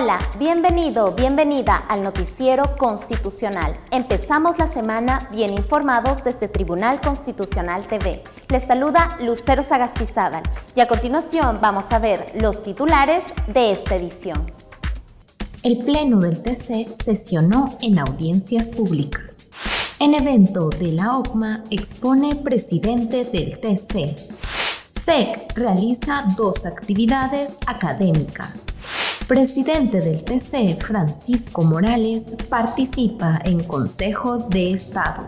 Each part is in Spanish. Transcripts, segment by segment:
Hola, bienvenido, bienvenida al Noticiero Constitucional. Empezamos la semana bien informados desde Tribunal Constitucional TV. Les saluda Lucero Sagastizábal y a continuación vamos a ver los titulares de esta edición. El Pleno del TC sesionó en audiencias públicas. En evento de la OCMA expone presidente del TC. SEC realiza dos actividades académicas. Presidente del TC, Francisco Morales, participa en Consejo de Estado.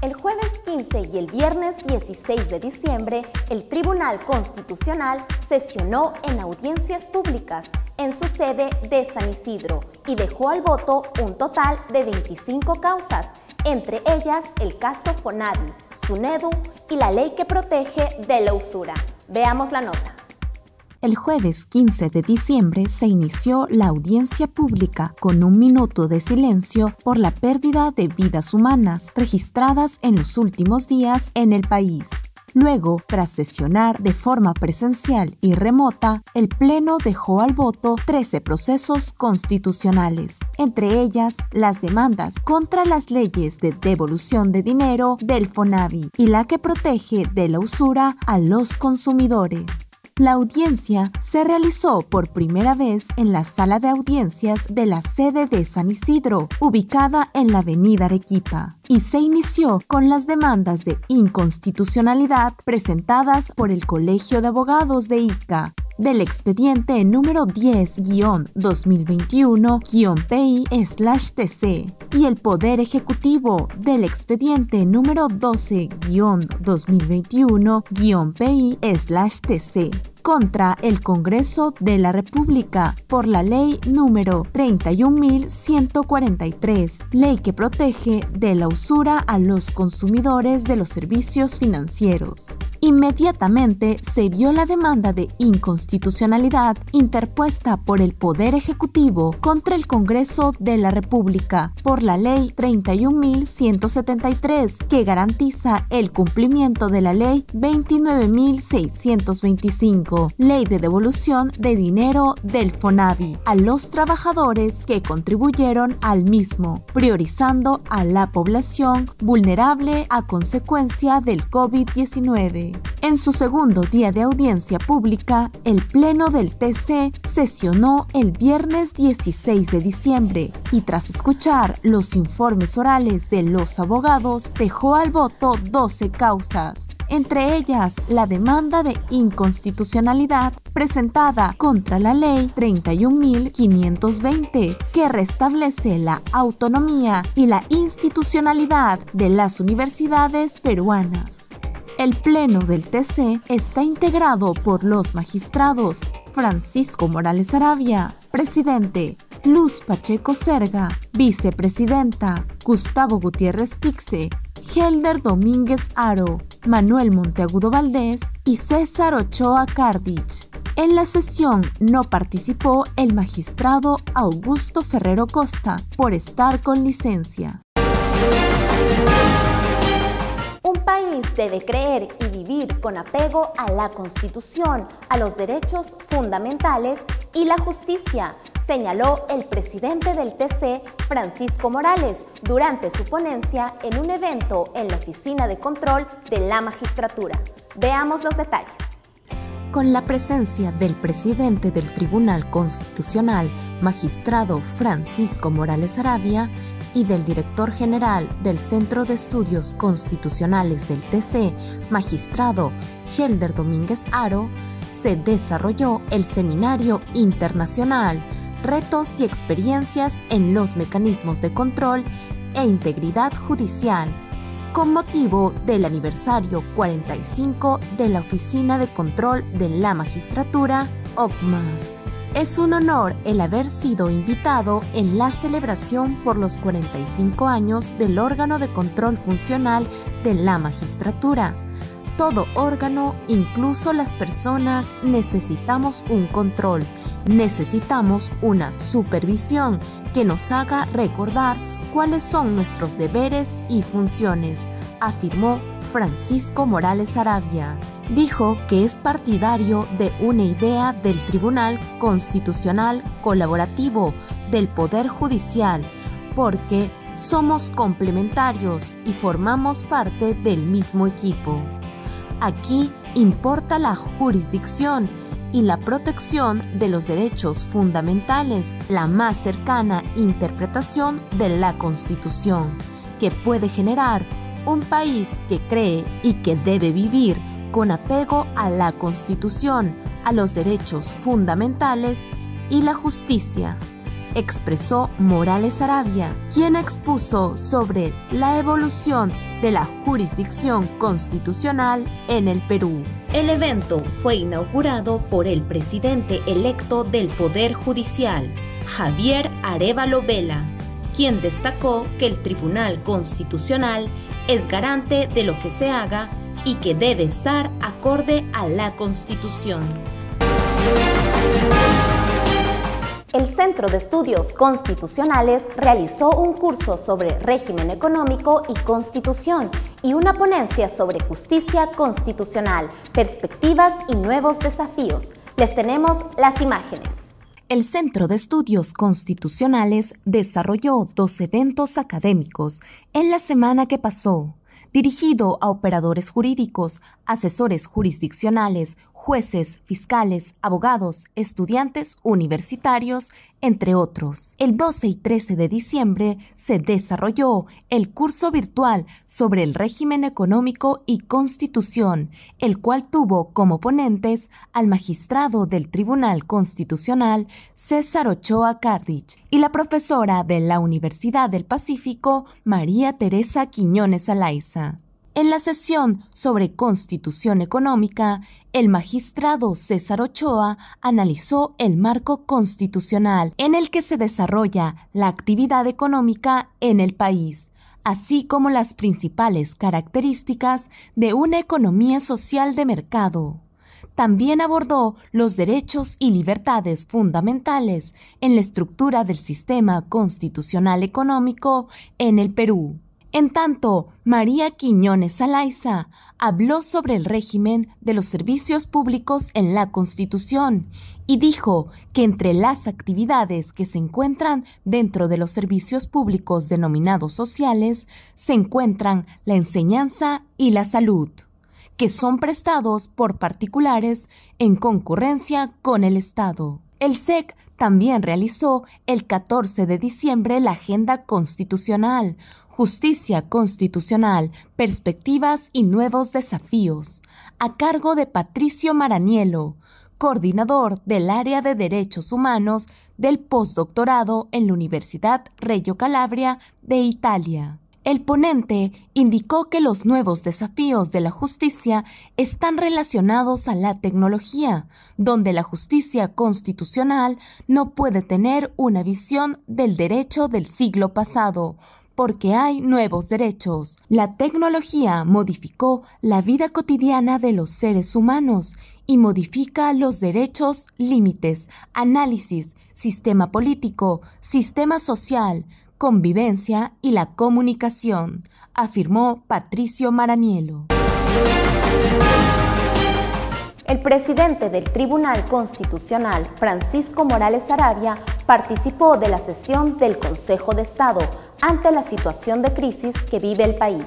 El jueves 15 y el viernes 16 de diciembre, el Tribunal Constitucional sesionó en audiencias públicas en su sede de San Isidro y dejó al voto un total de 25 causas, entre ellas el caso Fonavi, SUNEDU y la ley que protege de la usura. Veamos la nota. El jueves 15 de diciembre se inició la audiencia pública con un minuto de silencio por la pérdida de vidas humanas registradas en los últimos días en el país. Luego, tras sesionar de forma presencial y remota, el Pleno dejó al voto 13 procesos constitucionales, entre ellas las demandas contra las leyes de devolución de dinero del FONAVI y la que protege de la usura a los consumidores. La audiencia se realizó por primera vez en la sala de audiencias de la sede de San Isidro, ubicada en la avenida Arequipa, y se inició con las demandas de inconstitucionalidad presentadas por el Colegio de Abogados de ICA, del expediente número 10-2021-PI-TC y el Poder Ejecutivo del expediente número 12-2021-PI-TC contra el Congreso de la República por la ley número 31.143, ley que protege de la usura a los consumidores de los servicios financieros. Inmediatamente se vio la demanda de inconstitucionalidad interpuesta por el Poder Ejecutivo contra el Congreso de la República por la Ley 31.173, que garantiza el cumplimiento de la Ley 29.625 Ley de Devolución de Dinero del FONAVI a los trabajadores que contribuyeron al mismo, priorizando a la población vulnerable a consecuencia del COVID-19. En su segundo día de audiencia pública, el Pleno del TC sesionó el viernes 16 de diciembre y tras escuchar los informes orales de los abogados, dejó al voto 12 causas, entre ellas la demanda de inconstitucionalidad presentada contra la Ley 31.520, que restablece la autonomía y la institucionalidad de las universidades peruanas. El Pleno del TC está integrado por los magistrados Francisco Morales Arabia, presidente, Luz Pacheco Serga, vicepresidenta, Gustavo Gutiérrez Tixe, Helder Domínguez Aro, Manuel Monteagudo Valdés y César Ochoa Cardich. En la sesión no participó el magistrado Augusto Ferrero Costa por estar con licencia. Un país debe creer y vivir con apego a la Constitución, a los derechos fundamentales y la justicia, señaló el presidente del TC, Francisco Morales, durante su ponencia en un evento en la Oficina de Control de la Magistratura. Veamos los detalles. Con la presencia del presidente del Tribunal Constitucional, magistrado Francisco Morales Arabia, y del director general del Centro de Estudios Constitucionales del TC, magistrado Helder Domínguez Aro, se desarrolló el Seminario Internacional Retos y Experiencias en los Mecanismos de Control e Integridad Judicial, con motivo del aniversario 45 de la Oficina de Control de la Magistratura, OCMA. Es un honor el haber sido invitado en la celebración por los 45 años del órgano de control funcional de la magistratura. Todo órgano, incluso las personas, necesitamos un control, necesitamos una supervisión que nos haga recordar cuáles son nuestros deberes y funciones, afirmó Francisco Morales Arabia. dijo que es partidario de una idea del Tribunal Constitucional Colaborativo del Poder Judicial, porque somos complementarios y formamos parte del mismo equipo. Aquí importa la jurisdicción y la protección de los derechos fundamentales, la más cercana interpretación de la Constitución, que puede generar un país que cree y que debe vivir con apego a la Constitución, a los derechos fundamentales y la justicia, expresó Morales Arabia, quien expuso sobre la evolución de la jurisdicción constitucional en el Perú. El evento fue inaugurado por el presidente electo del Poder Judicial, Javier Arevalo Vela, quien destacó que el Tribunal Constitucional es garante de lo que se haga y que debe estar acorde a la Constitución. El Centro de Estudios Constitucionales realizó un curso sobre régimen económico y constitución y una ponencia sobre justicia constitucional, perspectivas y nuevos desafíos. Les tenemos las imágenes. El Centro de Estudios Constitucionales desarrolló dos eventos académicos en la semana que pasó dirigido a operadores jurídicos, asesores jurisdiccionales, jueces, fiscales, abogados, estudiantes universitarios, entre otros. El 12 y 13 de diciembre se desarrolló el curso virtual sobre el régimen económico y constitución, el cual tuvo como ponentes al magistrado del Tribunal Constitucional César Ochoa Cardich y la profesora de la Universidad del Pacífico María Teresa Quiñones Alaiza. En la sesión sobre constitución económica, el magistrado César Ochoa analizó el marco constitucional en el que se desarrolla la actividad económica en el país, así como las principales características de una economía social de mercado. También abordó los derechos y libertades fundamentales en la estructura del sistema constitucional económico en el Perú. En tanto, María Quiñones Alaiza habló sobre el régimen de los servicios públicos en la Constitución y dijo que entre las actividades que se encuentran dentro de los servicios públicos denominados sociales se encuentran la enseñanza y la salud, que son prestados por particulares en concurrencia con el Estado. El SEC también realizó el 14 de diciembre la Agenda Constitucional, Justicia Constitucional, Perspectivas y Nuevos Desafíos, a cargo de Patricio Maranielo, coordinador del área de Derechos Humanos del postdoctorado en la Universidad Reggio Calabria de Italia. El ponente indicó que los nuevos desafíos de la justicia están relacionados a la tecnología, donde la justicia constitucional no puede tener una visión del derecho del siglo pasado, porque hay nuevos derechos. La tecnología modificó la vida cotidiana de los seres humanos y modifica los derechos, límites, análisis, sistema político, sistema social, convivencia y la comunicación, afirmó Patricio Maranielo. El presidente del Tribunal Constitucional, Francisco Morales Arabia, participó de la sesión del Consejo de Estado ante la situación de crisis que vive el país.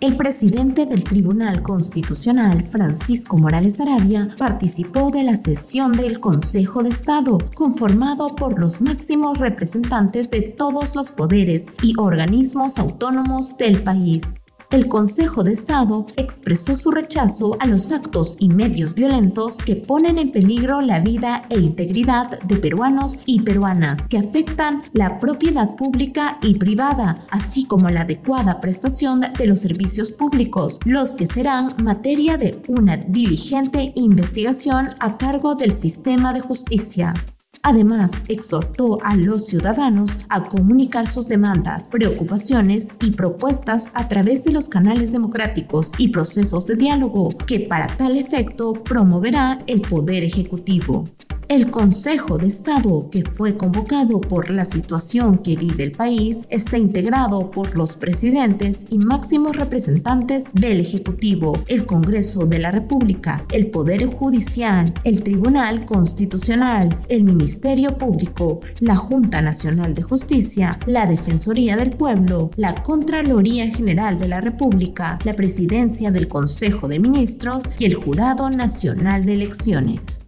El presidente del Tribunal Constitucional, Francisco Morales Arabia, participó de la sesión del Consejo de Estado, conformado por los máximos representantes de todos los poderes y organismos autónomos del país, el Consejo de Estado expresó su rechazo a los actos y medios violentos que ponen en peligro la vida e integridad de peruanos y peruanas, que afectan la propiedad pública y privada, así como la adecuada prestación de los servicios públicos, los que serán materia de una diligente investigación a cargo del sistema de justicia. Además, exhortó a los ciudadanos a comunicar sus demandas, preocupaciones y propuestas a través de los canales democráticos y procesos de diálogo que para tal efecto promoverá el Poder Ejecutivo. El Consejo de Estado, que fue convocado por la situación que vive el país, está integrado por los presidentes y máximos representantes del Ejecutivo, el Congreso de la República, el Poder Judicial, el Tribunal Constitucional, el Ministerio Público, la Junta Nacional de Justicia, la Defensoría del Pueblo, la Contraloría General de la República, la Presidencia del Consejo de Ministros y el Jurado Nacional de Elecciones.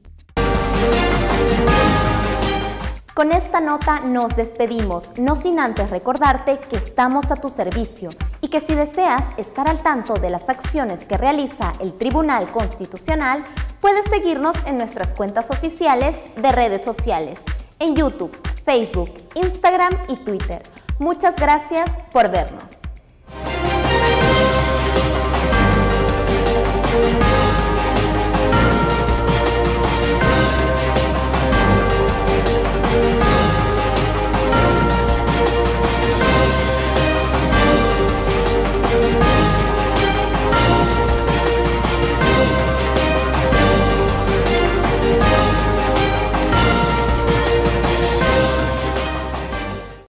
Con esta nota nos despedimos, no sin antes recordarte que estamos a tu servicio y que si deseas estar al tanto de las acciones que realiza el Tribunal Constitucional, puedes seguirnos en nuestras cuentas oficiales de redes sociales, en YouTube, Facebook, Instagram y Twitter. Muchas gracias por vernos.